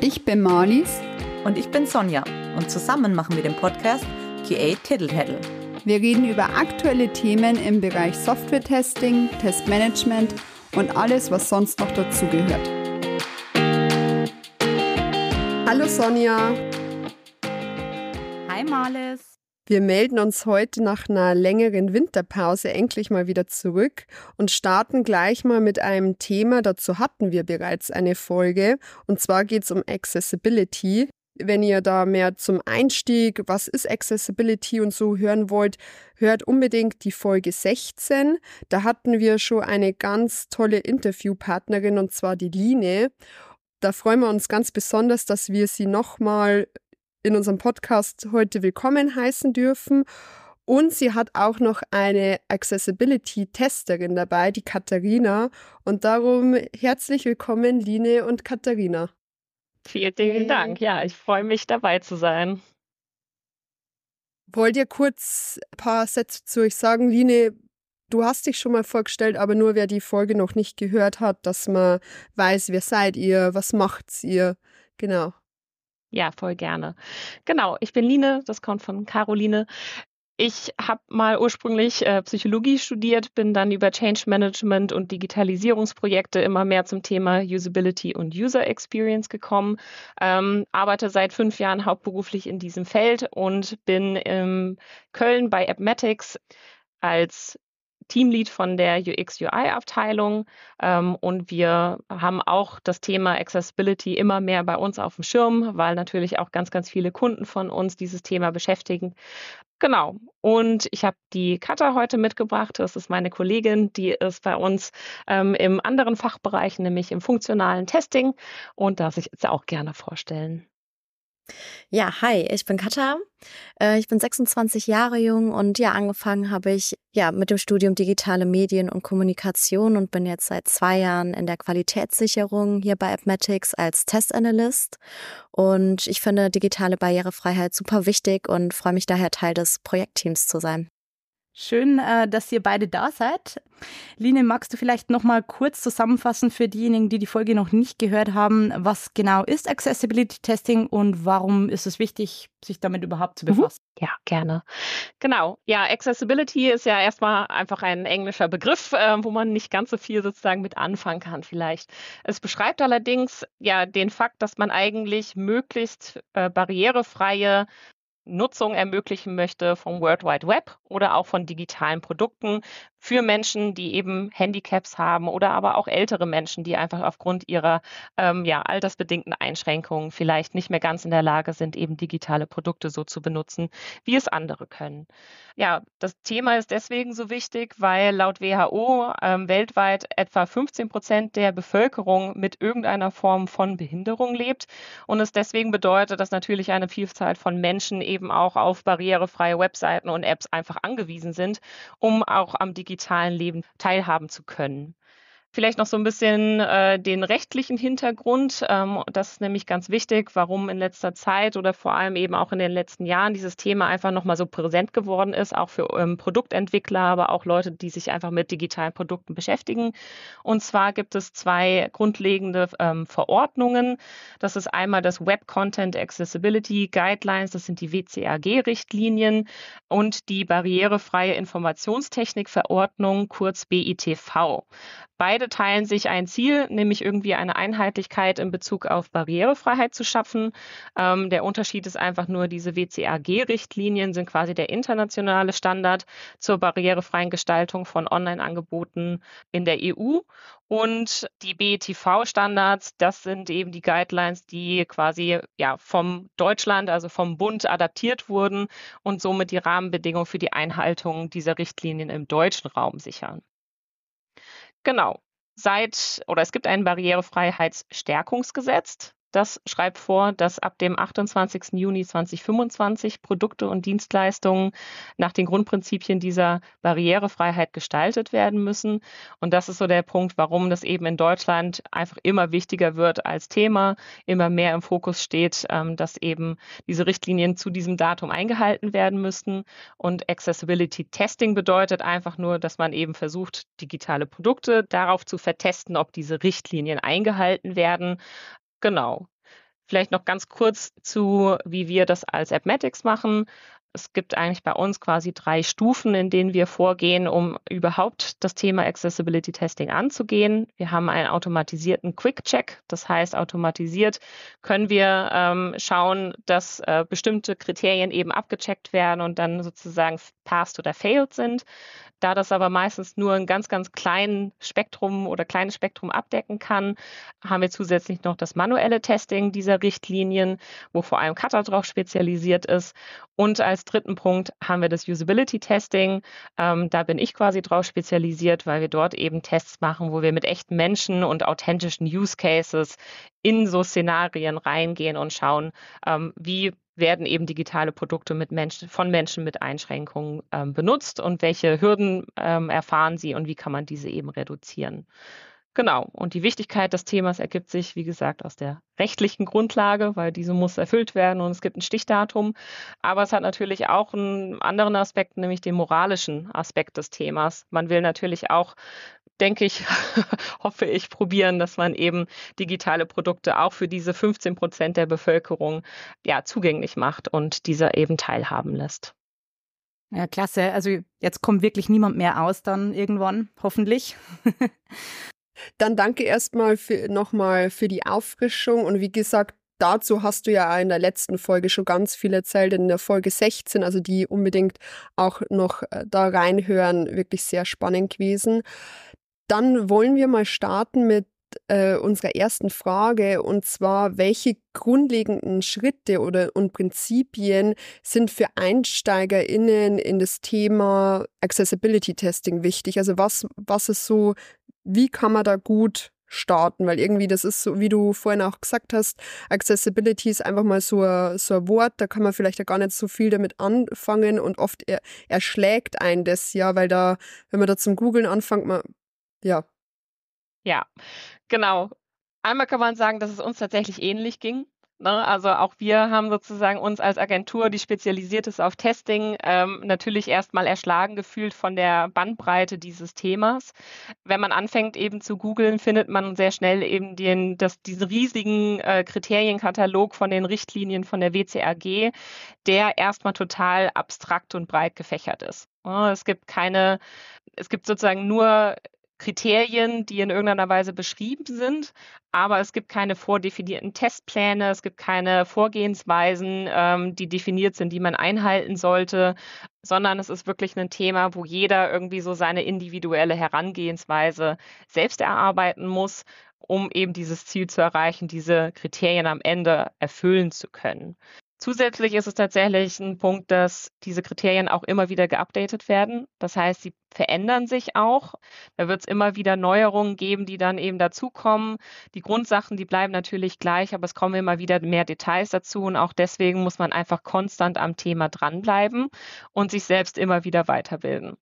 Ich bin Marlies. Und ich bin Sonja. Und zusammen machen wir den Podcast QA Tittle Tattle. Wir reden über aktuelle Themen im Bereich Software-Testing, Testmanagement und alles, was sonst noch dazugehört. Hallo Sonja. Hi Marlies. Wir melden uns heute nach einer längeren Winterpause endlich mal wieder zurück und starten gleich mal mit einem Thema. Dazu hatten wir bereits eine Folge. Und zwar geht es um Accessibility. Wenn ihr da mehr zum Einstieg, was ist Accessibility und so hören wollt, hört unbedingt die Folge 16. Da hatten wir schon eine ganz tolle Interviewpartnerin und zwar die Line. Da freuen wir uns ganz besonders, dass wir sie nochmal in unserem Podcast heute willkommen heißen dürfen. Und sie hat auch noch eine Accessibility-Testerin dabei, die Katharina. Und darum herzlich willkommen, Line und Katharina. Vielen, vielen Dank. Ja, ich freue mich dabei zu sein. Wollt ihr kurz ein paar Sätze zu euch sagen? Line, du hast dich schon mal vorgestellt, aber nur wer die Folge noch nicht gehört hat, dass man weiß, wer seid ihr, was macht ihr. Genau. Ja, voll gerne. Genau, ich bin Line, das kommt von Caroline. Ich habe mal ursprünglich äh, Psychologie studiert, bin dann über Change Management und Digitalisierungsprojekte immer mehr zum Thema Usability und User Experience gekommen, ähm, arbeite seit fünf Jahren hauptberuflich in diesem Feld und bin in Köln bei Appmatics als Teamlead von der UX-UI-Abteilung ähm, und wir haben auch das Thema Accessibility immer mehr bei uns auf dem Schirm, weil natürlich auch ganz, ganz viele Kunden von uns dieses Thema beschäftigen. Genau. Und ich habe die Katha heute mitgebracht. Das ist meine Kollegin, die ist bei uns ähm, im anderen Fachbereich, nämlich im funktionalen Testing und darf sich jetzt auch gerne vorstellen. Ja, hi, ich bin Katha. Äh, ich bin 26 Jahre jung und ja, angefangen habe ich ja mit dem Studium Digitale Medien und Kommunikation und bin jetzt seit zwei Jahren in der Qualitätssicherung hier bei Appmatics als Testanalyst. Und ich finde digitale Barrierefreiheit super wichtig und freue mich daher Teil des Projektteams zu sein. Schön, äh, dass ihr beide da seid. Line, magst du vielleicht noch mal kurz zusammenfassen für diejenigen, die die Folge noch nicht gehört haben, was genau ist Accessibility Testing und warum ist es wichtig, sich damit überhaupt zu mhm. befassen? Ja, gerne. Genau. Ja, Accessibility ist ja erstmal einfach ein englischer Begriff, äh, wo man nicht ganz so viel sozusagen mit anfangen kann vielleicht. Es beschreibt allerdings ja den Fakt, dass man eigentlich möglichst äh, barrierefreie Nutzung ermöglichen möchte vom World Wide Web oder auch von digitalen Produkten für Menschen, die eben Handicaps haben oder aber auch ältere Menschen, die einfach aufgrund ihrer ähm, ja, altersbedingten Einschränkungen vielleicht nicht mehr ganz in der Lage sind, eben digitale Produkte so zu benutzen, wie es andere können. Ja, das Thema ist deswegen so wichtig, weil laut WHO ähm, weltweit etwa 15 Prozent der Bevölkerung mit irgendeiner Form von Behinderung lebt und es deswegen bedeutet, dass natürlich eine Vielzahl von Menschen eben auch auf barrierefreie Webseiten und Apps einfach angewiesen sind, um auch am digitalen digitalen Leben teilhaben zu können. Vielleicht noch so ein bisschen äh, den rechtlichen Hintergrund. Ähm, das ist nämlich ganz wichtig, warum in letzter Zeit oder vor allem eben auch in den letzten Jahren dieses Thema einfach nochmal so präsent geworden ist, auch für ähm, Produktentwickler, aber auch Leute, die sich einfach mit digitalen Produkten beschäftigen. Und zwar gibt es zwei grundlegende ähm, Verordnungen. Das ist einmal das Web Content Accessibility Guidelines, das sind die WCAG-Richtlinien und die barrierefreie Informationstechnik-Verordnung, kurz BITV. Beide teilen sich ein Ziel, nämlich irgendwie eine Einheitlichkeit in Bezug auf Barrierefreiheit zu schaffen. Ähm, der Unterschied ist einfach nur, diese WCAG-Richtlinien sind quasi der internationale Standard zur barrierefreien Gestaltung von Online-Angeboten in der EU. Und die BETV-Standards, das sind eben die Guidelines, die quasi ja vom Deutschland, also vom Bund adaptiert wurden und somit die Rahmenbedingungen für die Einhaltung dieser Richtlinien im deutschen Raum sichern. Genau. Seit oder es gibt ein Barrierefreiheitsstärkungsgesetz. Das schreibt vor, dass ab dem 28. Juni 2025 Produkte und Dienstleistungen nach den Grundprinzipien dieser Barrierefreiheit gestaltet werden müssen. Und das ist so der Punkt, warum das eben in Deutschland einfach immer wichtiger wird als Thema, immer mehr im Fokus steht, ähm, dass eben diese Richtlinien zu diesem Datum eingehalten werden müssen. Und Accessibility Testing bedeutet einfach nur, dass man eben versucht, digitale Produkte darauf zu vertesten, ob diese Richtlinien eingehalten werden. Genau. Vielleicht noch ganz kurz zu, wie wir das als Appmatics machen. Es gibt eigentlich bei uns quasi drei Stufen, in denen wir vorgehen, um überhaupt das Thema Accessibility Testing anzugehen. Wir haben einen automatisierten Quick-Check. Das heißt, automatisiert können wir ähm, schauen, dass äh, bestimmte Kriterien eben abgecheckt werden und dann sozusagen passed oder failed sind. Da das aber meistens nur ein ganz, ganz kleines Spektrum oder kleines Spektrum abdecken kann, haben wir zusätzlich noch das manuelle Testing dieser Richtlinien, wo vor allem Cutter drauf spezialisiert ist. Und als dritten Punkt haben wir das Usability Testing. Ähm, da bin ich quasi drauf spezialisiert, weil wir dort eben Tests machen, wo wir mit echten Menschen und authentischen Use Cases in so Szenarien reingehen und schauen, ähm, wie werden eben digitale Produkte mit Menschen, von Menschen mit Einschränkungen ähm, benutzt und welche Hürden ähm, erfahren sie und wie kann man diese eben reduzieren. Genau. Und die Wichtigkeit des Themas ergibt sich, wie gesagt, aus der rechtlichen Grundlage, weil diese muss erfüllt werden und es gibt ein Stichdatum. Aber es hat natürlich auch einen anderen Aspekt, nämlich den moralischen Aspekt des Themas. Man will natürlich auch denke ich, hoffe ich, probieren, dass man eben digitale Produkte auch für diese 15 Prozent der Bevölkerung ja, zugänglich macht und dieser eben teilhaben lässt. Ja, klasse. Also jetzt kommt wirklich niemand mehr aus dann irgendwann, hoffentlich. dann danke erstmal nochmal für die Auffrischung und wie gesagt, dazu hast du ja in der letzten Folge schon ganz viel erzählt, in der Folge 16, also die unbedingt auch noch äh, da reinhören, wirklich sehr spannend gewesen. Dann wollen wir mal starten mit äh, unserer ersten Frage. Und zwar, welche grundlegenden Schritte oder und Prinzipien sind für EinsteigerInnen in das Thema Accessibility Testing wichtig? Also was, was ist so, wie kann man da gut starten, weil irgendwie das ist so, wie du vorhin auch gesagt hast, Accessibility ist einfach mal so ein, so ein Wort, da kann man vielleicht ja gar nicht so viel damit anfangen. Und oft er, erschlägt einen das ja, weil da, wenn man da zum Googlen anfängt, man ja. Ja, genau. Einmal kann man sagen, dass es uns tatsächlich ähnlich ging. Ne? Also auch wir haben sozusagen uns als Agentur, die spezialisiert ist auf Testing, ähm, natürlich erstmal erschlagen gefühlt von der Bandbreite dieses Themas. Wenn man anfängt eben zu googeln, findet man sehr schnell eben den, das, diesen riesigen äh, Kriterienkatalog von den Richtlinien von der WCAG, der erstmal total abstrakt und breit gefächert ist. Es gibt keine, es gibt sozusagen nur Kriterien, die in irgendeiner Weise beschrieben sind, aber es gibt keine vordefinierten Testpläne, es gibt keine Vorgehensweisen, ähm, die definiert sind, die man einhalten sollte, sondern es ist wirklich ein Thema, wo jeder irgendwie so seine individuelle Herangehensweise selbst erarbeiten muss, um eben dieses Ziel zu erreichen, diese Kriterien am Ende erfüllen zu können. Zusätzlich ist es tatsächlich ein Punkt, dass diese Kriterien auch immer wieder geupdatet werden. Das heißt, sie verändern sich auch. Da wird es immer wieder Neuerungen geben, die dann eben dazukommen. Die Grundsachen, die bleiben natürlich gleich, aber es kommen immer wieder mehr Details dazu. Und auch deswegen muss man einfach konstant am Thema dranbleiben und sich selbst immer wieder weiterbilden.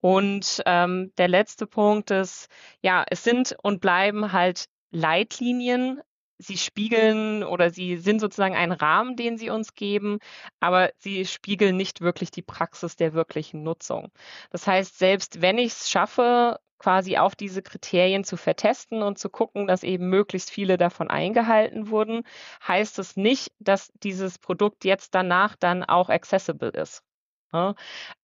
Und ähm, der letzte Punkt ist, ja, es sind und bleiben halt Leitlinien, sie spiegeln oder sie sind sozusagen ein Rahmen, den sie uns geben, aber sie spiegeln nicht wirklich die Praxis der wirklichen Nutzung. Das heißt, selbst wenn ich es schaffe, quasi auf diese Kriterien zu vertesten und zu gucken, dass eben möglichst viele davon eingehalten wurden, heißt es nicht, dass dieses Produkt jetzt danach dann auch accessible ist.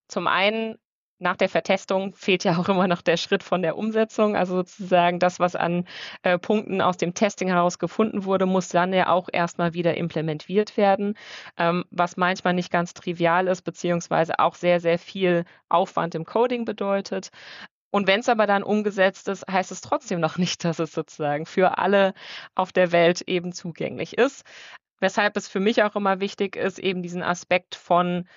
Zum einen nach der Vertestung fehlt ja auch immer noch der Schritt von der Umsetzung. Also sozusagen das, was an äh, Punkten aus dem Testing heraus gefunden wurde, muss dann ja auch erstmal wieder implementiert werden, ähm, was manchmal nicht ganz trivial ist, beziehungsweise auch sehr, sehr viel Aufwand im Coding bedeutet. Und wenn es aber dann umgesetzt ist, heißt es trotzdem noch nicht, dass es sozusagen für alle auf der Welt eben zugänglich ist. Weshalb es für mich auch immer wichtig ist, eben diesen Aspekt von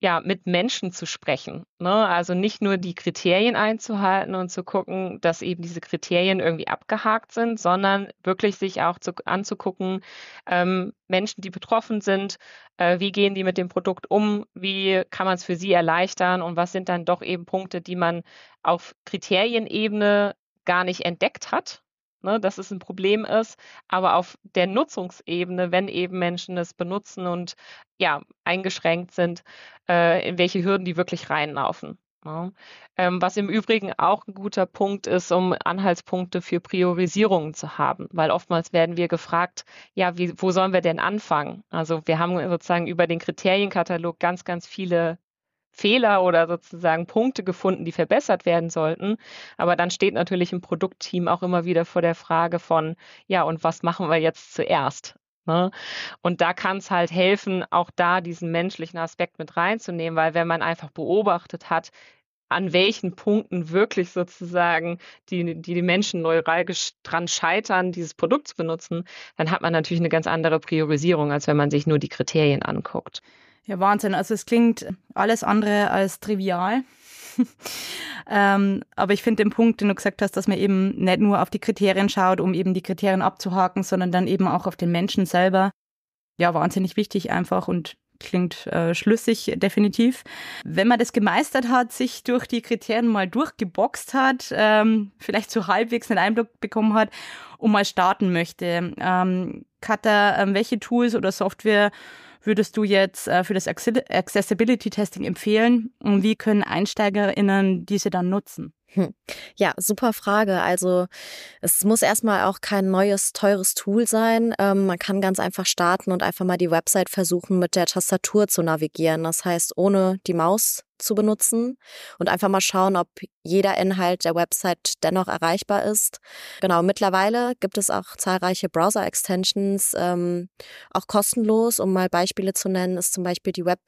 ja, mit Menschen zu sprechen. Ne? Also nicht nur die Kriterien einzuhalten und zu gucken, dass eben diese Kriterien irgendwie abgehakt sind, sondern wirklich sich auch zu, anzugucken, ähm, Menschen, die betroffen sind, äh, wie gehen die mit dem Produkt um, wie kann man es für sie erleichtern und was sind dann doch eben Punkte, die man auf Kriterienebene gar nicht entdeckt hat, ne, dass es ein Problem ist, aber auf der Nutzungsebene, wenn eben Menschen es benutzen und ja, eingeschränkt sind, äh, in welche Hürden die wirklich reinlaufen. Ja. Ähm, was im Übrigen auch ein guter Punkt ist, um Anhaltspunkte für Priorisierungen zu haben, weil oftmals werden wir gefragt, ja, wie, wo sollen wir denn anfangen? Also wir haben sozusagen über den Kriterienkatalog ganz, ganz viele Fehler oder sozusagen Punkte gefunden, die verbessert werden sollten. Aber dann steht natürlich im Produktteam auch immer wieder vor der Frage von, ja, und was machen wir jetzt zuerst? Ne? Und da kann es halt helfen, auch da diesen menschlichen Aspekt mit reinzunehmen, weil wenn man einfach beobachtet hat, an welchen Punkten wirklich sozusagen die, die, die Menschen neuralgisch dran scheitern, dieses Produkt zu benutzen, dann hat man natürlich eine ganz andere Priorisierung, als wenn man sich nur die Kriterien anguckt. Ja, Wahnsinn. Also es klingt alles andere als trivial. ähm, aber ich finde den Punkt, den du gesagt hast, dass man eben nicht nur auf die Kriterien schaut, um eben die Kriterien abzuhaken, sondern dann eben auch auf den Menschen selber. Ja, wahnsinnig wichtig einfach und klingt äh, schlüssig, definitiv. Wenn man das gemeistert hat, sich durch die Kriterien mal durchgeboxt hat, ähm, vielleicht so halbwegs einen Einblick bekommen hat und mal starten möchte. Ähm, Katha, äh, welche Tools oder Software würdest du jetzt äh, für das Accessibility Testing empfehlen und wie können EinsteigerInnen diese dann nutzen? Hm. Ja, super Frage. Also es muss erstmal auch kein neues, teures Tool sein. Ähm, man kann ganz einfach starten und einfach mal die Website versuchen, mit der Tastatur zu navigieren. Das heißt, ohne die Maus zu benutzen und einfach mal schauen, ob jeder Inhalt der Website dennoch erreichbar ist. Genau, mittlerweile gibt es auch zahlreiche Browser-Extensions, ähm, auch kostenlos. Um mal Beispiele zu nennen, ist zum Beispiel die Web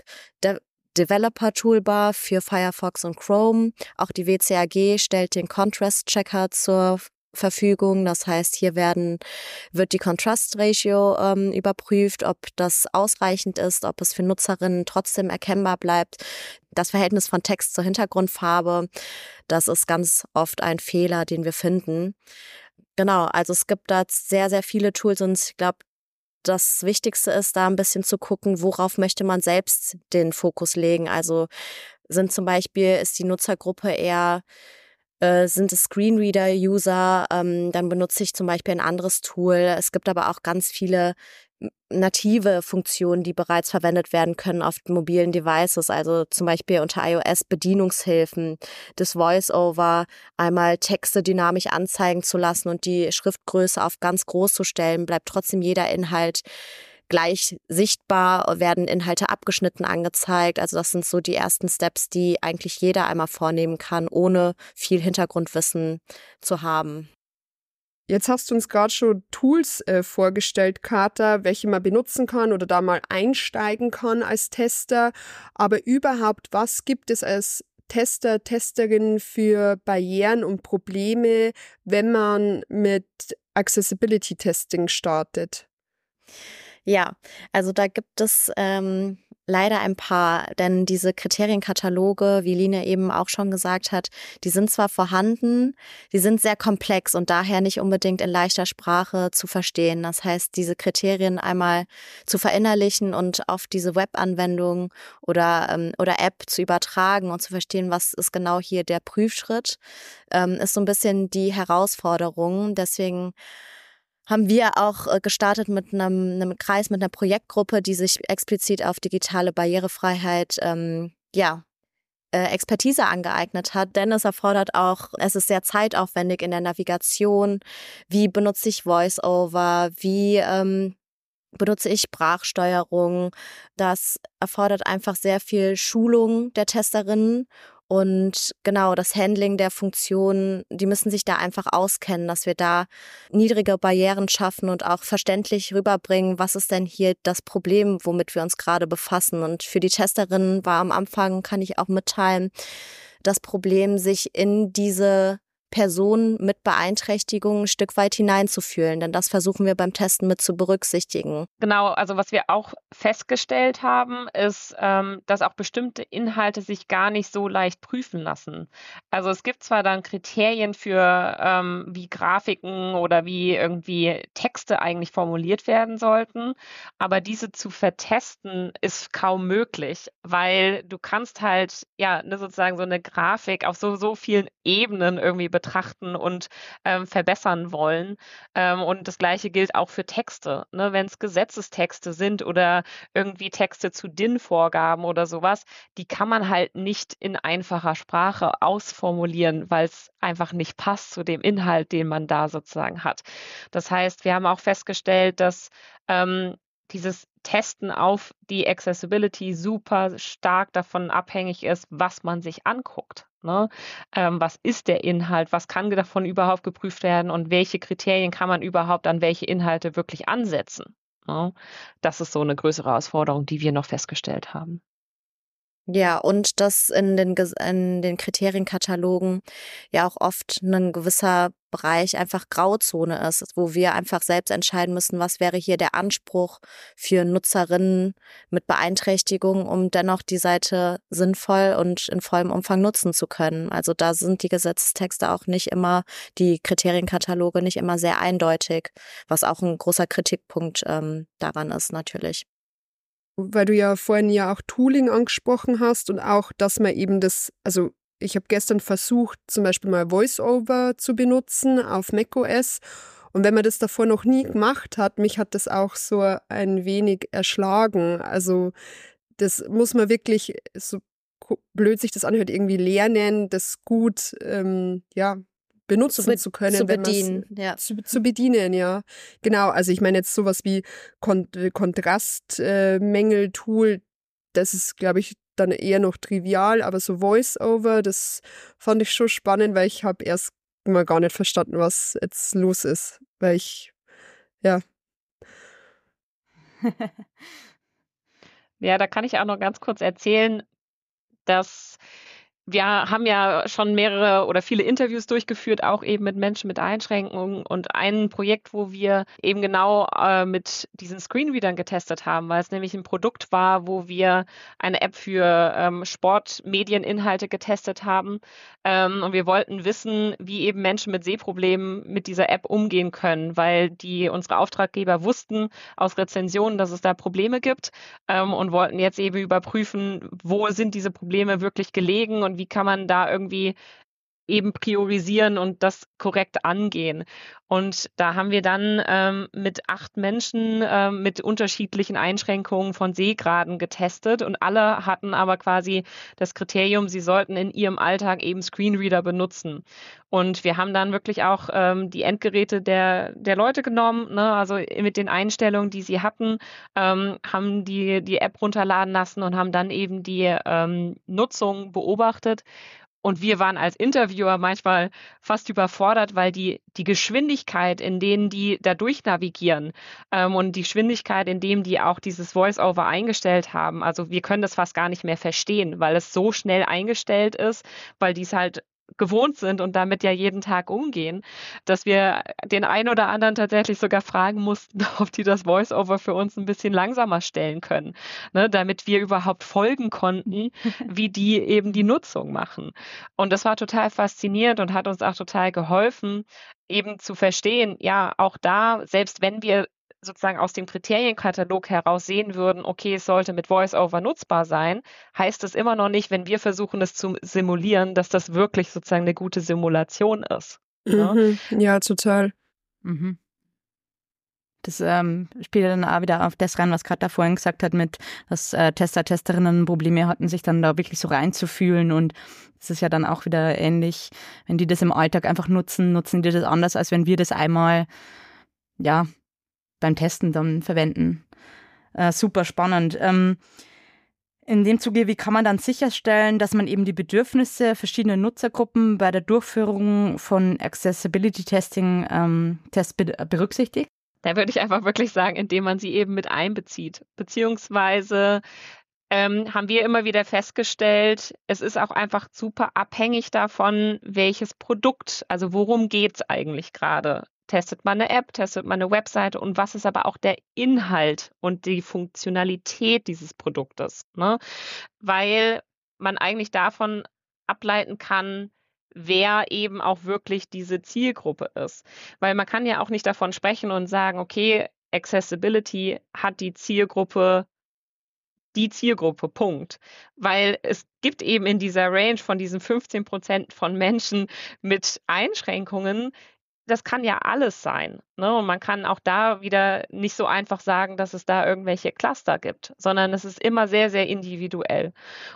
Developer Toolbar für Firefox und Chrome. Auch die WCAG stellt den Contrast Checker zur Verfügung. Das heißt, hier werden, wird die Contrast Ratio ähm, überprüft, ob das ausreichend ist, ob es für Nutzerinnen trotzdem erkennbar bleibt. Das Verhältnis von Text zur Hintergrundfarbe, das ist ganz oft ein Fehler, den wir finden. Genau, also es gibt da sehr, sehr viele Tools und ich glaube, das Wichtigste ist, da ein bisschen zu gucken, worauf möchte man selbst den Fokus legen. Also sind zum Beispiel, ist die Nutzergruppe eher äh, sind es Screenreader-User, ähm, dann benutze ich zum Beispiel ein anderes Tool. Es gibt aber auch ganz viele native Funktionen, die bereits verwendet werden können auf mobilen Devices, also zum Beispiel unter iOS Bedienungshilfen, das Voice-Over, einmal Texte dynamisch anzeigen zu lassen und die Schriftgröße auf ganz groß zu stellen, bleibt trotzdem jeder Inhalt gleich sichtbar, werden Inhalte abgeschnitten angezeigt. Also das sind so die ersten Steps, die eigentlich jeder einmal vornehmen kann, ohne viel Hintergrundwissen zu haben. Jetzt hast du uns gerade schon Tools äh, vorgestellt, Carter, welche man benutzen kann oder da mal einsteigen kann als Tester. Aber überhaupt, was gibt es als Tester, Testerin für Barrieren und Probleme, wenn man mit Accessibility Testing startet? Ja, also da gibt es ähm, leider ein paar, denn diese Kriterienkataloge, wie Line eben auch schon gesagt hat, die sind zwar vorhanden, die sind sehr komplex und daher nicht unbedingt in leichter Sprache zu verstehen. Das heißt, diese Kriterien einmal zu verinnerlichen und auf diese Webanwendung oder, ähm, oder App zu übertragen und zu verstehen, was ist genau hier der Prüfschritt, ähm, ist so ein bisschen die Herausforderung. Deswegen haben wir auch äh, gestartet mit einem, einem Kreis, mit einer Projektgruppe, die sich explizit auf digitale Barrierefreiheit, ähm, ja, äh, Expertise angeeignet hat, denn es erfordert auch, es ist sehr zeitaufwendig in der Navigation. Wie benutze ich VoiceOver? Wie ähm, benutze ich Sprachsteuerung? Das erfordert einfach sehr viel Schulung der Testerinnen und genau, das Handling der Funktionen, die müssen sich da einfach auskennen, dass wir da niedrige Barrieren schaffen und auch verständlich rüberbringen, was ist denn hier das Problem, womit wir uns gerade befassen. Und für die Testerinnen war am Anfang, kann ich auch mitteilen, das Problem, sich in diese Personen mit Beeinträchtigungen ein Stück weit hineinzufühlen. Denn das versuchen wir beim Testen mit zu berücksichtigen. Genau, also was wir auch festgestellt haben, ist, ähm, dass auch bestimmte Inhalte sich gar nicht so leicht prüfen lassen. Also es gibt zwar dann Kriterien für, ähm, wie Grafiken oder wie irgendwie Texte eigentlich formuliert werden sollten, aber diese zu vertesten ist kaum möglich, weil du kannst halt ja ne, sozusagen so eine Grafik auf so, so vielen Ebenen irgendwie betrachten und ähm, verbessern wollen. Ähm, und das Gleiche gilt auch für Texte. Ne? Wenn es Gesetzestexte sind oder irgendwie Texte zu DIN-Vorgaben oder sowas, die kann man halt nicht in einfacher Sprache ausformulieren, weil es einfach nicht passt zu dem Inhalt, den man da sozusagen hat. Das heißt, wir haben auch festgestellt, dass ähm, dieses Testen auf die Accessibility super stark davon abhängig ist, was man sich anguckt. Ne? Ähm, was ist der Inhalt? Was kann davon überhaupt geprüft werden? Und welche Kriterien kann man überhaupt an welche Inhalte wirklich ansetzen? Ne? Das ist so eine größere Herausforderung, die wir noch festgestellt haben. Ja, und dass in den, in den Kriterienkatalogen ja auch oft ein gewisser Bereich einfach Grauzone ist, wo wir einfach selbst entscheiden müssen, was wäre hier der Anspruch für Nutzerinnen mit Beeinträchtigung, um dennoch die Seite sinnvoll und in vollem Umfang nutzen zu können. Also da sind die Gesetzestexte auch nicht immer, die Kriterienkataloge nicht immer sehr eindeutig, was auch ein großer Kritikpunkt ähm, daran ist natürlich weil du ja vorhin ja auch Tooling angesprochen hast und auch, dass man eben das, also ich habe gestern versucht, zum Beispiel mal VoiceOver zu benutzen auf macOS. Und wenn man das davor noch nie gemacht hat, mich hat das auch so ein wenig erschlagen. Also das muss man wirklich, so blöd sich das anhört, irgendwie lernen, das gut ähm, ja, benutzen zu, zu können. Zu bedienen, ja. Zu, zu, bedienen, ja. Genau, also ich meine jetzt sowas wie Kon Kontrastmängel-Tool, äh, das ist, glaube ich, dann eher noch trivial, aber so Voice-Over, das fand ich schon spannend, weil ich habe erst mal gar nicht verstanden, was jetzt los ist, weil ich, ja. ja, da kann ich auch noch ganz kurz erzählen, dass wir haben ja schon mehrere oder viele Interviews durchgeführt, auch eben mit Menschen mit Einschränkungen. Und ein Projekt, wo wir eben genau äh, mit diesen Screenreadern getestet haben, weil es nämlich ein Produkt war, wo wir eine App für ähm, Sportmedieninhalte getestet haben. Ähm, und wir wollten wissen, wie eben Menschen mit Sehproblemen mit dieser App umgehen können, weil die unsere Auftraggeber wussten aus Rezensionen, dass es da Probleme gibt ähm, und wollten jetzt eben überprüfen, wo sind diese Probleme wirklich gelegen und wie kann man da irgendwie eben priorisieren und das korrekt angehen. Und da haben wir dann ähm, mit acht Menschen ähm, mit unterschiedlichen Einschränkungen von Sehgraden getestet und alle hatten aber quasi das Kriterium, sie sollten in ihrem Alltag eben Screenreader benutzen. Und wir haben dann wirklich auch ähm, die Endgeräte der, der Leute genommen, ne? also mit den Einstellungen, die sie hatten, ähm, haben die, die App runterladen lassen und haben dann eben die ähm, Nutzung beobachtet und wir waren als Interviewer manchmal fast überfordert, weil die, die Geschwindigkeit, in denen die da durchnavigieren ähm, und die Geschwindigkeit, in dem die auch dieses Voice-Over eingestellt haben, also wir können das fast gar nicht mehr verstehen, weil es so schnell eingestellt ist, weil die es halt gewohnt sind und damit ja jeden Tag umgehen, dass wir den einen oder anderen tatsächlich sogar fragen mussten, ob die das Voice-Over für uns ein bisschen langsamer stellen können, ne, damit wir überhaupt folgen konnten, wie die eben die Nutzung machen. Und das war total faszinierend und hat uns auch total geholfen, eben zu verstehen, ja, auch da, selbst wenn wir sozusagen aus dem Kriterienkatalog heraus sehen würden, okay, es sollte mit VoiceOver nutzbar sein, heißt es immer noch nicht, wenn wir versuchen, es zu simulieren, dass das wirklich sozusagen eine gute Simulation ist. Ne? Mhm. Ja, total. Mhm. Das ähm, spielt dann auch wieder auf das rein, was Katha vorhin gesagt hat, mit, dass äh, Tester, Testerinnen Probleme hatten, sich dann da wirklich so reinzufühlen. Und es ist ja dann auch wieder ähnlich, wenn die das im Alltag einfach nutzen, nutzen die das anders, als wenn wir das einmal, ja, beim Testen dann verwenden. Äh, super spannend. Ähm, in dem Zuge, wie kann man dann sicherstellen, dass man eben die Bedürfnisse verschiedener Nutzergruppen bei der Durchführung von Accessibility Testing ähm, Tests berücksichtigt? Da würde ich einfach wirklich sagen, indem man sie eben mit einbezieht. Beziehungsweise ähm, haben wir immer wieder festgestellt, es ist auch einfach super abhängig davon, welches Produkt, also worum geht es eigentlich gerade testet man eine App, testet man eine Webseite und was ist aber auch der Inhalt und die Funktionalität dieses Produktes. Ne? Weil man eigentlich davon ableiten kann, wer eben auch wirklich diese Zielgruppe ist. Weil man kann ja auch nicht davon sprechen und sagen, okay, Accessibility hat die Zielgruppe die Zielgruppe, Punkt. Weil es gibt eben in dieser Range von diesen 15 Prozent von Menschen mit Einschränkungen das kann ja alles sein. Ne? Und man kann auch da wieder nicht so einfach sagen, dass es da irgendwelche Cluster gibt, sondern es ist immer sehr, sehr individuell.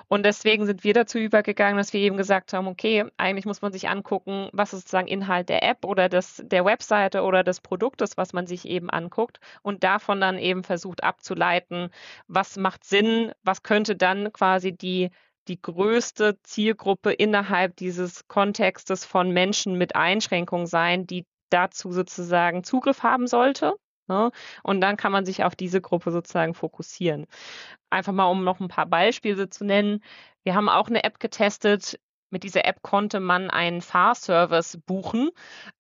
Und deswegen sind wir dazu übergegangen, dass wir eben gesagt haben, okay, eigentlich muss man sich angucken, was ist sozusagen Inhalt der App oder des, der Webseite oder des Produktes, was man sich eben anguckt und davon dann eben versucht abzuleiten, was macht Sinn, was könnte dann quasi die die größte Zielgruppe innerhalb dieses Kontextes von Menschen mit Einschränkungen sein, die dazu sozusagen Zugriff haben sollte. Ne? Und dann kann man sich auf diese Gruppe sozusagen fokussieren. Einfach mal, um noch ein paar Beispiele zu nennen. Wir haben auch eine App getestet, mit dieser App konnte man einen Fahrservice buchen,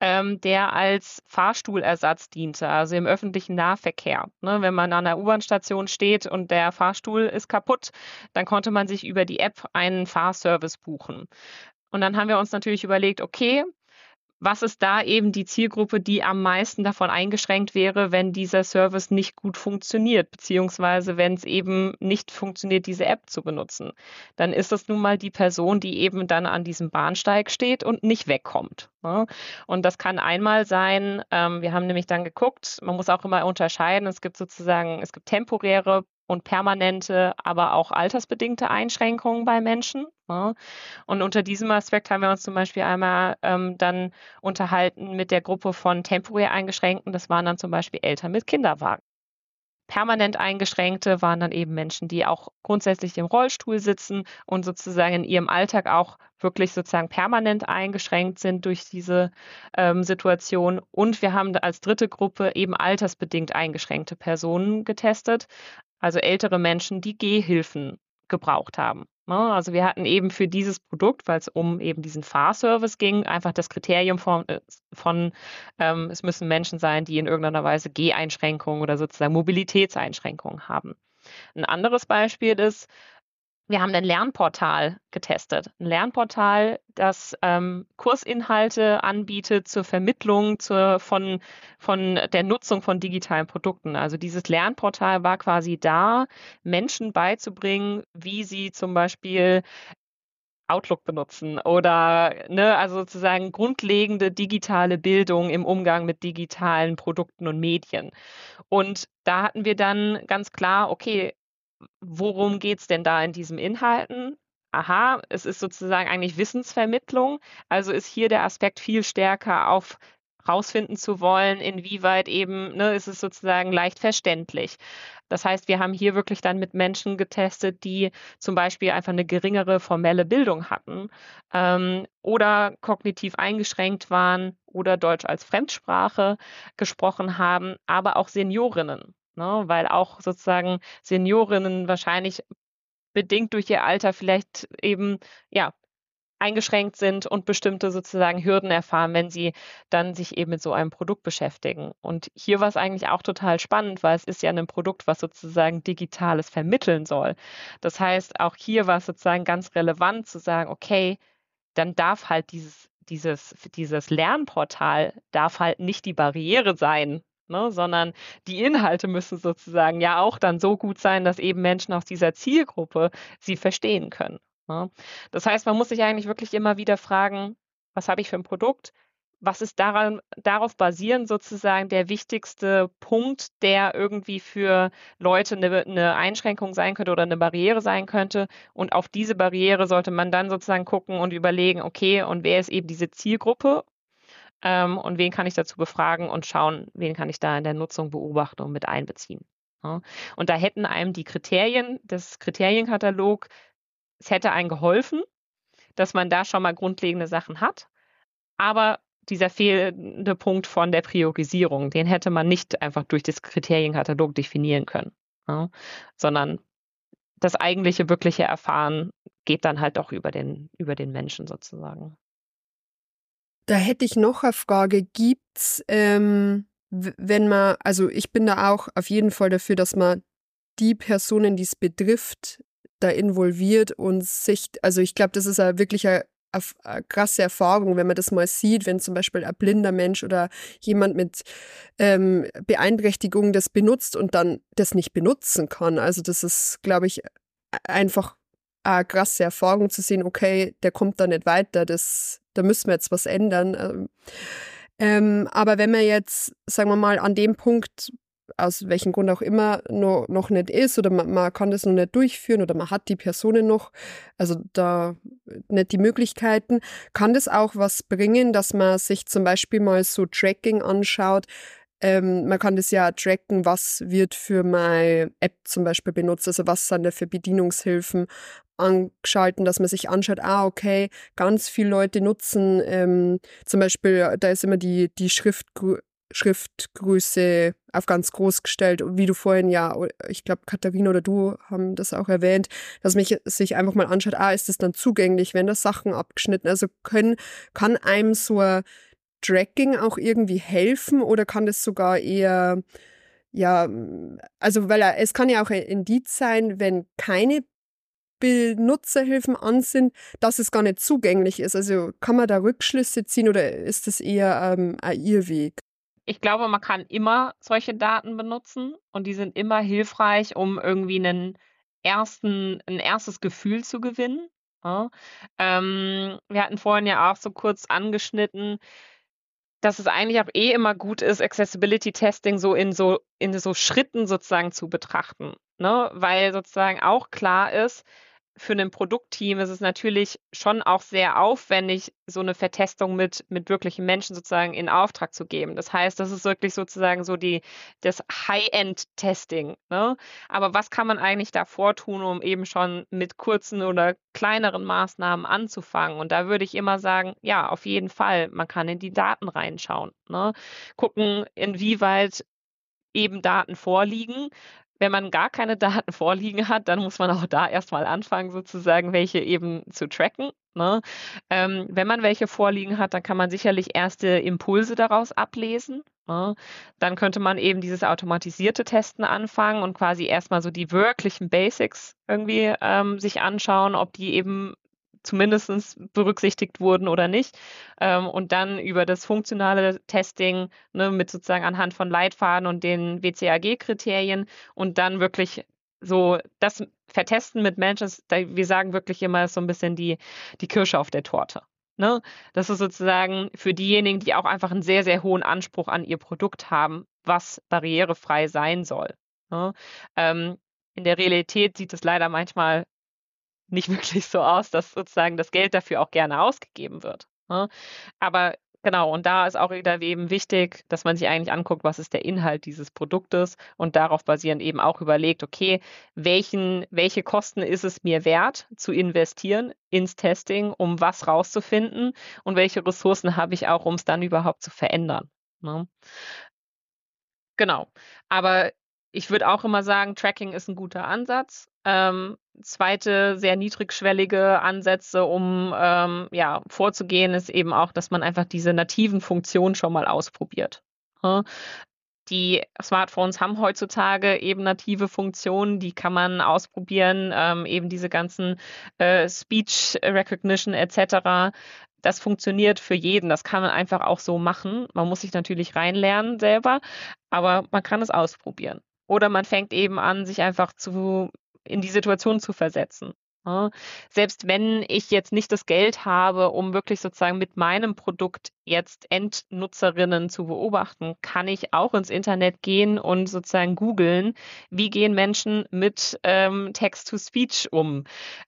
ähm, der als Fahrstuhlersatz diente, also im öffentlichen Nahverkehr. Ne, wenn man an der U-Bahn-Station steht und der Fahrstuhl ist kaputt, dann konnte man sich über die App einen Fahrservice buchen. Und dann haben wir uns natürlich überlegt, okay, was ist da eben die Zielgruppe, die am meisten davon eingeschränkt wäre, wenn dieser Service nicht gut funktioniert, beziehungsweise wenn es eben nicht funktioniert, diese App zu benutzen. Dann ist das nun mal die Person, die eben dann an diesem Bahnsteig steht und nicht wegkommt. Ne? Und das kann einmal sein, ähm, wir haben nämlich dann geguckt, man muss auch immer unterscheiden, es gibt sozusagen, es gibt temporäre und permanente, aber auch altersbedingte Einschränkungen bei Menschen. Ja. Ne? Und unter diesem Aspekt haben wir uns zum Beispiel einmal ähm, dann unterhalten mit der Gruppe von temporär Eingeschränkten. Das waren dann zum Beispiel Eltern mit Kinderwagen. Permanent Eingeschränkte waren dann eben Menschen, die auch grundsätzlich im Rollstuhl sitzen und sozusagen in ihrem Alltag auch wirklich sozusagen permanent eingeschränkt sind durch diese ähm, Situation. Und wir haben als dritte Gruppe eben altersbedingt eingeschränkte Personen getestet also ältere Menschen, die Gehhilfen gebraucht haben. Ne? Also wir hatten eben für dieses Produkt, weil es um eben diesen Fahrservice ging, einfach das Kriterium von, äh, von ähm, es müssen Menschen sein, die in irgendeiner Weise Geheinschränkungen oder sozusagen Mobilitätseinschränkungen haben. Ein anderes Beispiel ist, wir haben ein Lernportal getestet. Ein Lernportal, das ähm, Kursinhalte anbietet zur Vermittlung zur, von, von der Nutzung von digitalen Produkten. Also dieses Lernportal war quasi da, Menschen beizubringen, wie sie zum Beispiel Outlook benutzen oder ne, also sozusagen grundlegende digitale Bildung im Umgang mit digitalen Produkten und Medien. Und da hatten wir dann ganz klar, okay, worum geht es denn da in diesen Inhalten? Aha, es ist sozusagen eigentlich Wissensvermittlung. Also ist hier der Aspekt viel stärker auf rausfinden zu wollen, inwieweit eben, ne, ist es sozusagen leicht verständlich. Das heißt, wir haben hier wirklich dann mit Menschen getestet, die zum Beispiel einfach eine geringere formelle Bildung hatten ähm, oder kognitiv eingeschränkt waren oder Deutsch als Fremdsprache gesprochen haben, aber auch Seniorinnen ne? weil auch sozusagen Seniorinnen wahrscheinlich bedingt durch ihr Alter vielleicht eben ja eingeschränkt sind und bestimmte sozusagen Hürden erfahren, wenn sie dann sich eben mit so einem Produkt beschäftigen. Und hier war es eigentlich auch total spannend, weil es ist ja ein Produkt, was sozusagen Digitales vermitteln soll. Das heißt, auch hier war es sozusagen ganz relevant zu sagen, okay, dann darf halt dieses, dieses, dieses Lernportal darf halt nicht die Barriere sein, Ne, sondern die Inhalte müssen sozusagen ja auch dann so gut sein, dass eben Menschen aus dieser Zielgruppe sie verstehen können. Ne? Das heißt, man muss sich eigentlich wirklich immer wieder fragen, was habe ich für ein Produkt? Was ist daran, darauf basierend sozusagen der wichtigste Punkt, der irgendwie für Leute eine, eine Einschränkung sein könnte oder eine Barriere sein könnte? Und auf diese Barriere sollte man dann sozusagen gucken und überlegen, okay, und wer ist eben diese Zielgruppe ähm, und wen kann ich dazu befragen und schauen, wen kann ich da in der Nutzung beobachten und mit einbeziehen. Ja. Und da hätten einem die Kriterien, das Kriterienkatalog, es hätte einem geholfen, dass man da schon mal grundlegende Sachen hat. Aber dieser fehlende Punkt von der Priorisierung, den hätte man nicht einfach durch das Kriterienkatalog definieren können, ja, sondern das eigentliche, wirkliche Erfahren geht dann halt auch über den, über den Menschen sozusagen. Da hätte ich noch eine Frage. Gibt's, ähm, wenn man, also ich bin da auch auf jeden Fall dafür, dass man die Personen, die es betrifft, da involviert und sich, also ich glaube, das ist ja wirklich ein, eine krasse Erfahrung, wenn man das mal sieht, wenn zum Beispiel ein blinder Mensch oder jemand mit ähm, Beeinträchtigung das benutzt und dann das nicht benutzen kann. Also das ist, glaube ich, einfach eine krasse Erfahrung zu sehen, okay, der kommt da nicht weiter, das, da müssen wir jetzt was ändern. Ähm, ähm aber wenn man jetzt, sagen wir mal, an dem Punkt aus welchem Grund auch immer noch, noch nicht ist oder man, man kann das noch nicht durchführen oder man hat die Personen noch, also da nicht die Möglichkeiten, kann das auch was bringen, dass man sich zum Beispiel mal so Tracking anschaut. Ähm, man kann das ja tracken, was wird für meine App zum Beispiel benutzt, also was sind da für Bedienungshilfen angeschalten, dass man sich anschaut, ah, okay, ganz viele Leute nutzen ähm, zum Beispiel, da ist immer die, die Schrift, Schriftgröße auf ganz groß gestellt. Wie du vorhin ja, ich glaube, Katharina oder du haben das auch erwähnt, dass man sich einfach mal anschaut, ah, ist das dann zugänglich, wenn da Sachen abgeschnitten? Also können, kann einem so ein Tracking auch irgendwie helfen oder kann das sogar eher, ja, also weil er, es kann ja auch ein Indiz sein, wenn keine Benutzerhilfen an sind, dass es gar nicht zugänglich ist. Also kann man da Rückschlüsse ziehen oder ist das eher ähm, ein Irrweg? ich glaube, man kann immer solche Daten benutzen und die sind immer hilfreich, um irgendwie einen ersten, ein erstes Gefühl zu gewinnen. Ja. Ähm, wir hatten vorhin ja auch so kurz angeschnitten, dass es eigentlich auch eh immer gut ist, Accessibility Testing so in so in so Schritten sozusagen zu betrachten, ne? Weil sozusagen auch klar ist, für ein Produktteam ist es natürlich schon auch sehr aufwendig, so eine Vertestung mit, mit wirklichen Menschen sozusagen in Auftrag zu geben. Das heißt, das ist wirklich sozusagen so die, das High-End-Testing. Ne? Aber was kann man eigentlich davor tun, um eben schon mit kurzen oder kleineren Maßnahmen anzufangen? Und da würde ich immer sagen, ja, auf jeden Fall, man kann in die Daten reinschauen. Ne? Gucken, inwieweit eben Daten vorliegen, wenn man gar keine Daten vorliegen hat, dann muss man auch da erstmal anfangen, sozusagen welche eben zu tracken. Ne? Ähm, wenn man welche vorliegen hat, dann kann man sicherlich erste Impulse daraus ablesen. Ne? Dann könnte man eben dieses automatisierte Testen anfangen und quasi erstmal so die wirklichen Basics irgendwie ähm, sich anschauen, ob die eben zumindest berücksichtigt wurden oder nicht. Ähm, und dann über das funktionale Testing ne, mit sozusagen anhand von Leitfaden und den WCAG-Kriterien und dann wirklich so das Vertesten mit Menschen, wir sagen wirklich immer so ein bisschen die, die Kirsche auf der Torte. Ne? Das ist sozusagen für diejenigen, die auch einfach einen sehr, sehr hohen Anspruch an ihr Produkt haben, was barrierefrei sein soll. Ne? Ähm, in der Realität sieht es leider manchmal nicht wirklich so aus, dass sozusagen das Geld dafür auch gerne ausgegeben wird. Ne? Aber genau, und da ist auch wieder eben wichtig, dass man sich eigentlich anguckt, was ist der Inhalt dieses Produktes und darauf basierend eben auch überlegt, okay, welchen, welche Kosten ist es mir wert zu investieren ins Testing, um was rauszufinden und welche Ressourcen habe ich auch, um es dann überhaupt zu verändern. Ne? Genau. Aber ich würde auch immer sagen, Tracking ist ein guter Ansatz. Ähm, zweite sehr niedrigschwellige Ansätze, um ähm, ja, vorzugehen, ist eben auch, dass man einfach diese nativen Funktionen schon mal ausprobiert. Die Smartphones haben heutzutage eben native Funktionen, die kann man ausprobieren, ähm, eben diese ganzen äh, Speech Recognition etc. Das funktioniert für jeden. Das kann man einfach auch so machen. Man muss sich natürlich reinlernen selber, aber man kann es ausprobieren. Oder man fängt eben an, sich einfach zu in die Situation zu versetzen. Ja, selbst wenn ich jetzt nicht das Geld habe, um wirklich sozusagen mit meinem Produkt jetzt Endnutzerinnen zu beobachten, kann ich auch ins Internet gehen und sozusagen googeln, wie gehen Menschen mit ähm, Text-to-Speech um?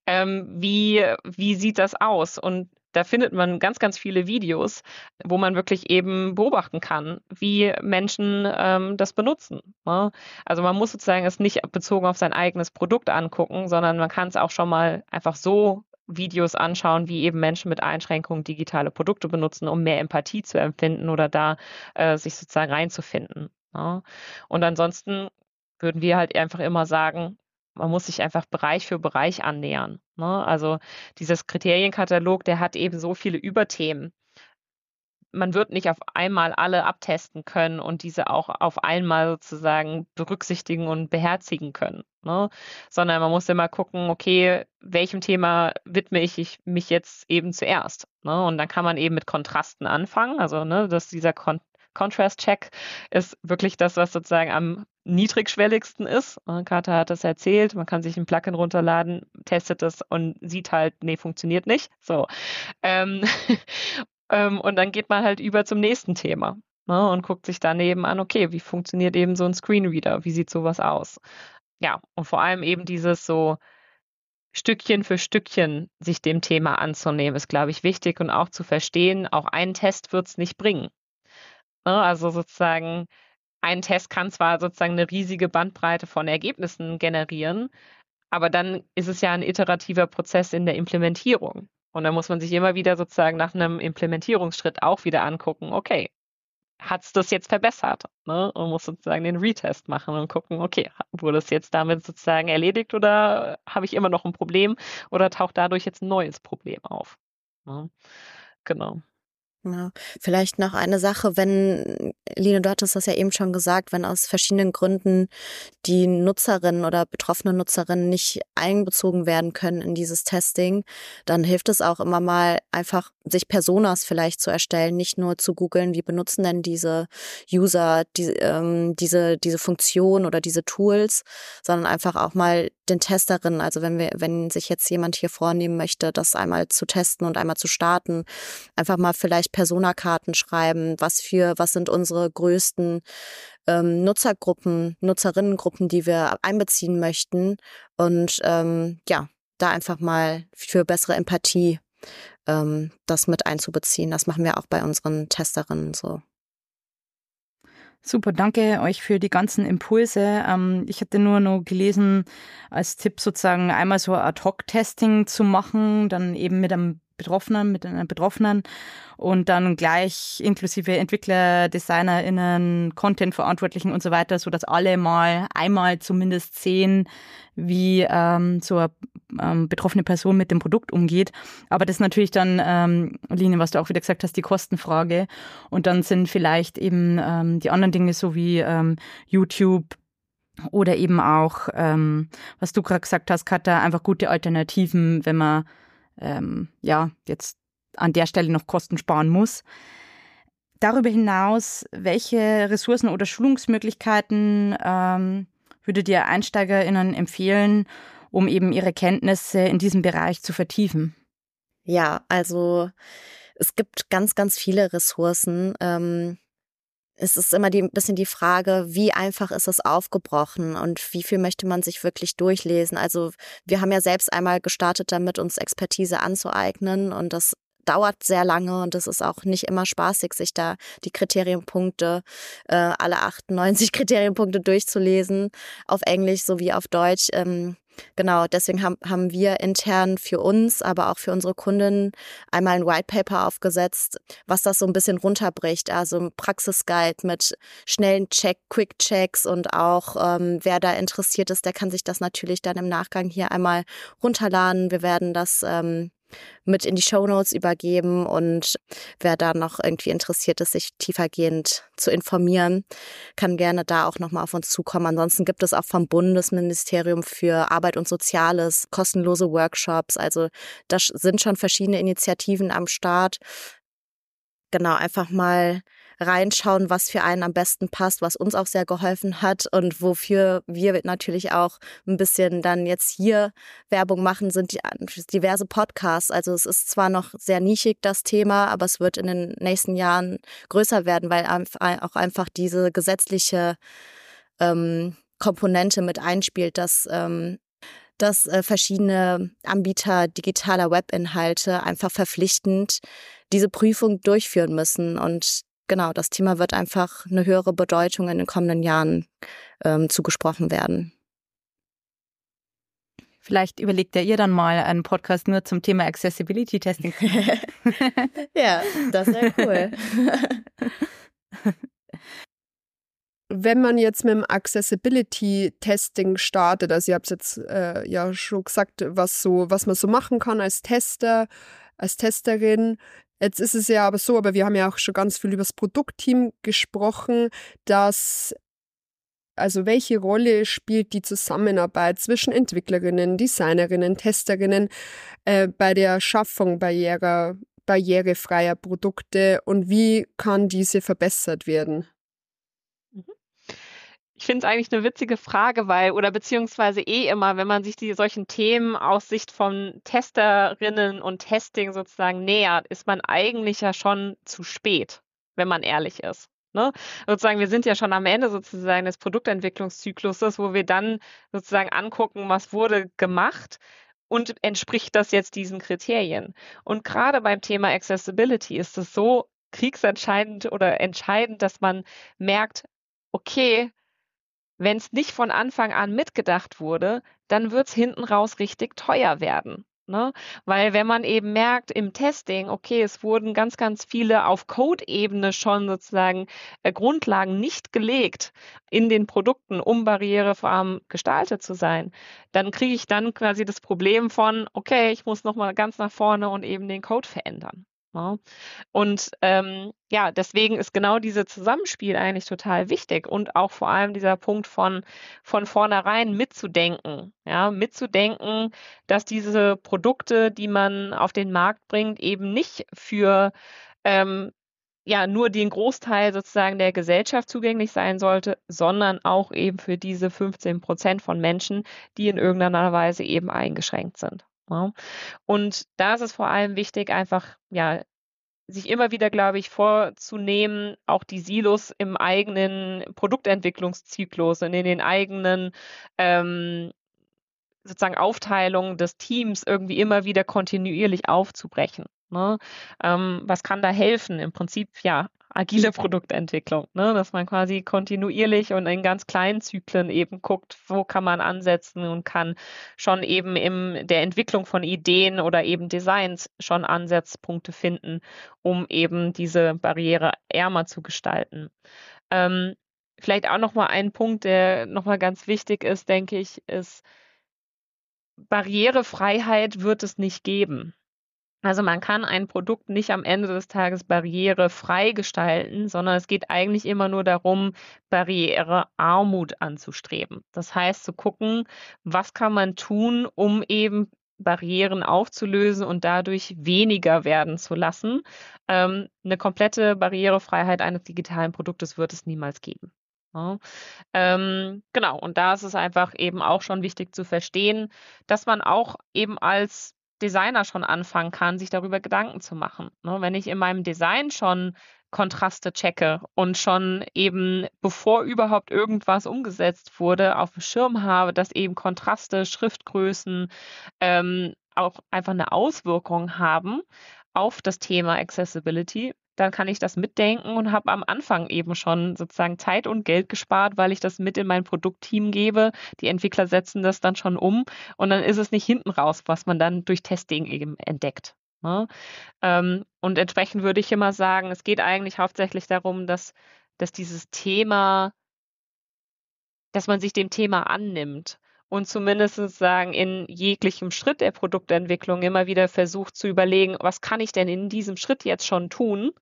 Ähm, wie, wie sieht das aus? Und da findet man ganz, ganz viele Videos, wo man wirklich eben beobachten kann, wie Menschen ähm, das benutzen. Ne? Also man muss sozusagen es nicht bezogen auf sein eigenes Produkt angucken, sondern man kann es auch schon mal einfach so Videos anschauen, wie eben Menschen mit Einschränkungen digitale Produkte benutzen, um mehr Empathie zu empfinden oder da äh, sich sozusagen reinzufinden. Ne? Und ansonsten würden wir halt einfach immer sagen, man muss sich einfach Bereich für Bereich annähern. Ne? Also dieses Kriterienkatalog, der hat eben so viele Überthemen. man wird nicht auf einmal alle abtesten können und diese auch auf einmal sozusagen berücksichtigen und beherzigen können. Ne? Sondern man muss immer gucken, okay, welchem Thema widme ich mich jetzt eben zuerst? Ne? Und dann kann man eben mit Kontrasten anfangen. Also, ne, dass dieser Kon Contrast Check ist wirklich das, was sozusagen am niedrigschwelligsten ist. Kata hat das erzählt, man kann sich ein Plugin runterladen, testet es und sieht halt, nee, funktioniert nicht. So. Ähm, ähm, und dann geht man halt über zum nächsten Thema ne, und guckt sich daneben an, okay, wie funktioniert eben so ein Screenreader? Wie sieht sowas aus? Ja, und vor allem eben dieses so Stückchen für Stückchen sich dem Thema anzunehmen, ist, glaube ich, wichtig und auch zu verstehen, auch ein Test wird es nicht bringen. Ne, also sozusagen, ein Test kann zwar sozusagen eine riesige Bandbreite von Ergebnissen generieren, aber dann ist es ja ein iterativer Prozess in der Implementierung. Und dann muss man sich immer wieder sozusagen nach einem Implementierungsschritt auch wieder angucken, okay, hat es das jetzt verbessert? Ne? Und muss sozusagen den Retest machen und gucken, okay, wurde es jetzt damit sozusagen erledigt oder habe ich immer noch ein Problem oder taucht dadurch jetzt ein neues Problem auf? Ne? Genau. Ja, vielleicht noch eine Sache, wenn, Line, du hattest das ja eben schon gesagt, wenn aus verschiedenen Gründen die Nutzerinnen oder betroffene Nutzerinnen nicht einbezogen werden können in dieses Testing, dann hilft es auch immer mal einfach, sich Personas vielleicht zu erstellen, nicht nur zu googeln, wie benutzen denn diese User die, ähm, diese, diese Funktion oder diese Tools, sondern einfach auch mal den Testerinnen, also wenn wir, wenn sich jetzt jemand hier vornehmen möchte, das einmal zu testen und einmal zu starten, einfach mal vielleicht Personakarten schreiben, was für, was sind unsere größten ähm, Nutzergruppen, Nutzerinnengruppen, die wir einbeziehen möchten und ähm, ja, da einfach mal für bessere Empathie ähm, das mit einzubeziehen. Das machen wir auch bei unseren Testerinnen so. Super, danke euch für die ganzen Impulse. Ähm, ich hatte nur noch gelesen, als Tipp sozusagen einmal so Ad-Hoc-Testing zu machen, dann eben mit einem Betroffenen, mit einer Betroffenen und dann gleich inklusive Entwickler, DesignerInnen, Content-Verantwortlichen und so weiter, so dass alle mal einmal zumindest sehen, wie ähm, so eine ähm, betroffene Person mit dem Produkt umgeht. Aber das ist natürlich dann, ähm, Line, was du auch wieder gesagt hast, die Kostenfrage. Und dann sind vielleicht eben ähm, die anderen Dinge so wie ähm, YouTube, oder eben auch, ähm, was du gerade gesagt hast, Katha, einfach gute Alternativen, wenn man ähm, ja, jetzt an der Stelle noch Kosten sparen muss. Darüber hinaus, welche Ressourcen oder Schulungsmöglichkeiten ähm, würdet ihr EinsteigerInnen empfehlen, um eben ihre Kenntnisse in diesem Bereich zu vertiefen? Ja, also es gibt ganz, ganz viele Ressourcen. Ähm, es ist immer ein bisschen die Frage, wie einfach ist es aufgebrochen und wie viel möchte man sich wirklich durchlesen. Also wir haben ja selbst einmal gestartet damit, uns Expertise anzueignen und das dauert sehr lange und es ist auch nicht immer spaßig, sich da die Kriterienpunkte, äh, alle 98 Kriterienpunkte durchzulesen, auf Englisch sowie auf Deutsch. Ähm, Genau, deswegen haben, haben wir intern für uns, aber auch für unsere Kunden einmal ein White Paper aufgesetzt, was das so ein bisschen runterbricht. Also ein Praxisguide mit schnellen Check, Quick Checks und auch ähm, wer da interessiert ist, der kann sich das natürlich dann im Nachgang hier einmal runterladen. Wir werden das ähm, mit in die Show Notes übergeben und wer da noch irgendwie interessiert ist, sich tiefergehend zu informieren, kann gerne da auch nochmal auf uns zukommen. Ansonsten gibt es auch vom Bundesministerium für Arbeit und Soziales kostenlose Workshops. Also da sind schon verschiedene Initiativen am Start. Genau, einfach mal reinschauen, was für einen am besten passt, was uns auch sehr geholfen hat und wofür wir natürlich auch ein bisschen dann jetzt hier Werbung machen, sind die, diverse Podcasts. Also es ist zwar noch sehr nischig das Thema, aber es wird in den nächsten Jahren größer werden, weil auch einfach diese gesetzliche ähm, Komponente mit einspielt, dass ähm, dass äh, verschiedene Anbieter digitaler Webinhalte einfach verpflichtend diese Prüfung durchführen müssen. Und genau, das Thema wird einfach eine höhere Bedeutung in den kommenden Jahren ähm, zugesprochen werden. Vielleicht überlegt ja ihr dann mal einen Podcast nur zum Thema Accessibility Testing. ja, das wäre cool. Wenn man jetzt mit dem Accessibility-Testing startet, also ihr habt jetzt äh, ja schon gesagt, was so, was man so machen kann als Tester, als Testerin, Jetzt ist es ja aber so, aber wir haben ja auch schon ganz viel über das Produktteam gesprochen, dass also welche Rolle spielt die Zusammenarbeit zwischen Entwicklerinnen, Designerinnen, Testerinnen äh, bei der Schaffung barriere, barrierefreier Produkte und wie kann diese verbessert werden? Ich finde es eigentlich eine witzige Frage, weil, oder beziehungsweise eh immer, wenn man sich die solchen Themen aus Sicht von Testerinnen und Testing sozusagen nähert, ist man eigentlich ja schon zu spät, wenn man ehrlich ist. Ne? Sozusagen, wir sind ja schon am Ende sozusagen des Produktentwicklungszykluses, wo wir dann sozusagen angucken, was wurde gemacht und entspricht das jetzt diesen Kriterien. Und gerade beim Thema Accessibility ist es so kriegsentscheidend oder entscheidend, dass man merkt, okay, wenn es nicht von Anfang an mitgedacht wurde, dann wird es hinten raus richtig teuer werden. Ne? Weil wenn man eben merkt im Testing, okay, es wurden ganz, ganz viele auf Code-Ebene schon sozusagen äh, Grundlagen nicht gelegt in den Produkten, um barrierearm gestaltet zu sein, dann kriege ich dann quasi das Problem von, okay, ich muss nochmal ganz nach vorne und eben den Code verändern. Ne? Und ähm, ja, deswegen ist genau dieses Zusammenspiel eigentlich total wichtig und auch vor allem dieser Punkt von von vornherein mitzudenken, ja, mitzudenken, dass diese Produkte, die man auf den Markt bringt, eben nicht für ähm, ja nur den Großteil sozusagen der Gesellschaft zugänglich sein sollte, sondern auch eben für diese 15 Prozent von Menschen, die in irgendeiner Weise eben eingeschränkt sind. Ja. Und da ist es vor allem wichtig, einfach ja sich immer wieder, glaube ich, vorzunehmen, auch die Silos im eigenen Produktentwicklungszyklus und in den eigenen ähm, sozusagen Aufteilungen des Teams irgendwie immer wieder kontinuierlich aufzubrechen. Ne? Ähm, was kann da helfen? Im Prinzip ja agile Produktentwicklung, ne? dass man quasi kontinuierlich und in ganz kleinen Zyklen eben guckt, wo kann man ansetzen und kann schon eben in der Entwicklung von Ideen oder eben Designs schon Ansatzpunkte finden, um eben diese Barriere ärmer zu gestalten. Ähm, vielleicht auch noch mal ein Punkt, der noch mal ganz wichtig ist, denke ich, ist Barrierefreiheit wird es nicht geben. Also man kann ein Produkt nicht am Ende des Tages barrierefrei gestalten, sondern es geht eigentlich immer nur darum, Barrierearmut anzustreben. Das heißt, zu gucken, was kann man tun, um eben Barrieren aufzulösen und dadurch weniger werden zu lassen. Ähm, eine komplette Barrierefreiheit eines digitalen Produktes wird es niemals geben. Ja. Ähm, genau, und da ist es einfach eben auch schon wichtig zu verstehen, dass man auch eben als Designer schon anfangen kann, sich darüber Gedanken zu machen. Ne? Wenn ich in meinem Design schon Kontraste checke und schon eben, bevor überhaupt irgendwas umgesetzt wurde, auf dem Schirm habe, dass eben Kontraste, Schriftgrößen ähm, auch einfach eine Auswirkung haben auf das Thema Accessibility, dann kann ich das mitdenken und habe am Anfang eben schon sozusagen Zeit und Geld gespart, weil ich das mit in mein Produktteam gebe. Die Entwickler setzen das dann schon um und dann ist es nicht hinten raus, was man dann durch Testing eben entdeckt. Ne? Ähm, und entsprechend würde ich immer sagen, es geht eigentlich hauptsächlich darum, dass, dass dieses Thema, dass man sich dem Thema annimmt und zumindest sagen, in jeglichem Schritt der Produktentwicklung immer wieder versucht zu überlegen, was kann ich denn in diesem Schritt jetzt schon tun,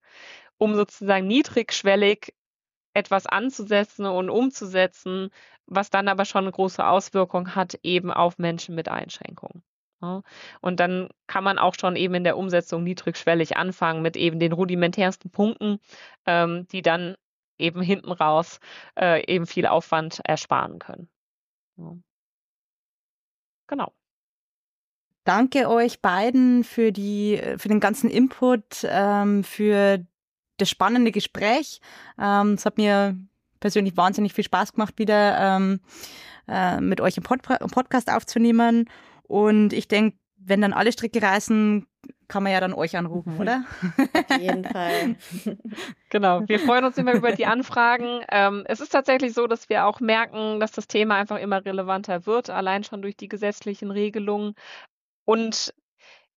um sozusagen niedrigschwellig etwas anzusetzen und umzusetzen, was dann aber schon eine große Auswirkung hat eben auf Menschen mit Einschränkungen. Und dann kann man auch schon eben in der Umsetzung niedrigschwellig anfangen mit eben den rudimentärsten Punkten, ähm, die dann eben hinten raus äh, eben viel Aufwand ersparen können. Genau. Danke euch beiden für die, für den ganzen Input, ähm, für das spannende Gespräch. Ähm, es hat mir persönlich wahnsinnig viel Spaß gemacht, wieder ähm, äh, mit euch im, Pod Podcast aufzunehmen. Und ich denke, wenn dann alle Stricke reißen, kann man ja dann euch anrufen, mhm. oder? Auf jeden Fall. genau. Wir freuen uns immer über die Anfragen. Ähm, es ist tatsächlich so, dass wir auch merken, dass das Thema einfach immer relevanter wird, allein schon durch die gesetzlichen Regelungen. Und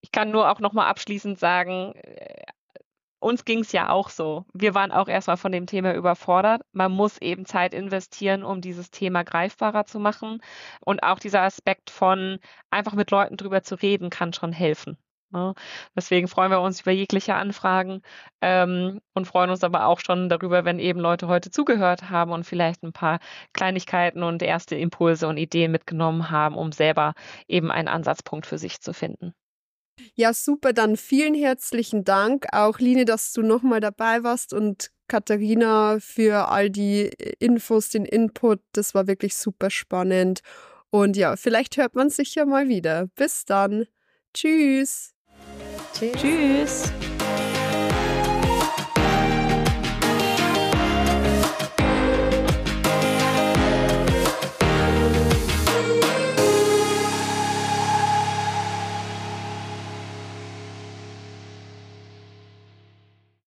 ich kann nur auch nochmal abschließend sagen, äh, uns ging es ja auch so. Wir waren auch erstmal von dem Thema überfordert. Man muss eben Zeit investieren, um dieses Thema greifbarer zu machen. Und auch dieser Aspekt von einfach mit Leuten drüber zu reden, kann schon helfen. Ne? Deswegen freuen wir uns über jegliche Anfragen ähm, und freuen uns aber auch schon darüber, wenn eben Leute heute zugehört haben und vielleicht ein paar Kleinigkeiten und erste Impulse und Ideen mitgenommen haben, um selber eben einen Ansatzpunkt für sich zu finden. Ja, super. Dann vielen herzlichen Dank auch, Line, dass du nochmal dabei warst und Katharina für all die Infos, den Input. Das war wirklich super spannend. Und ja, vielleicht hört man sich ja mal wieder. Bis dann. Tschüss. Tschüss. Tschüss.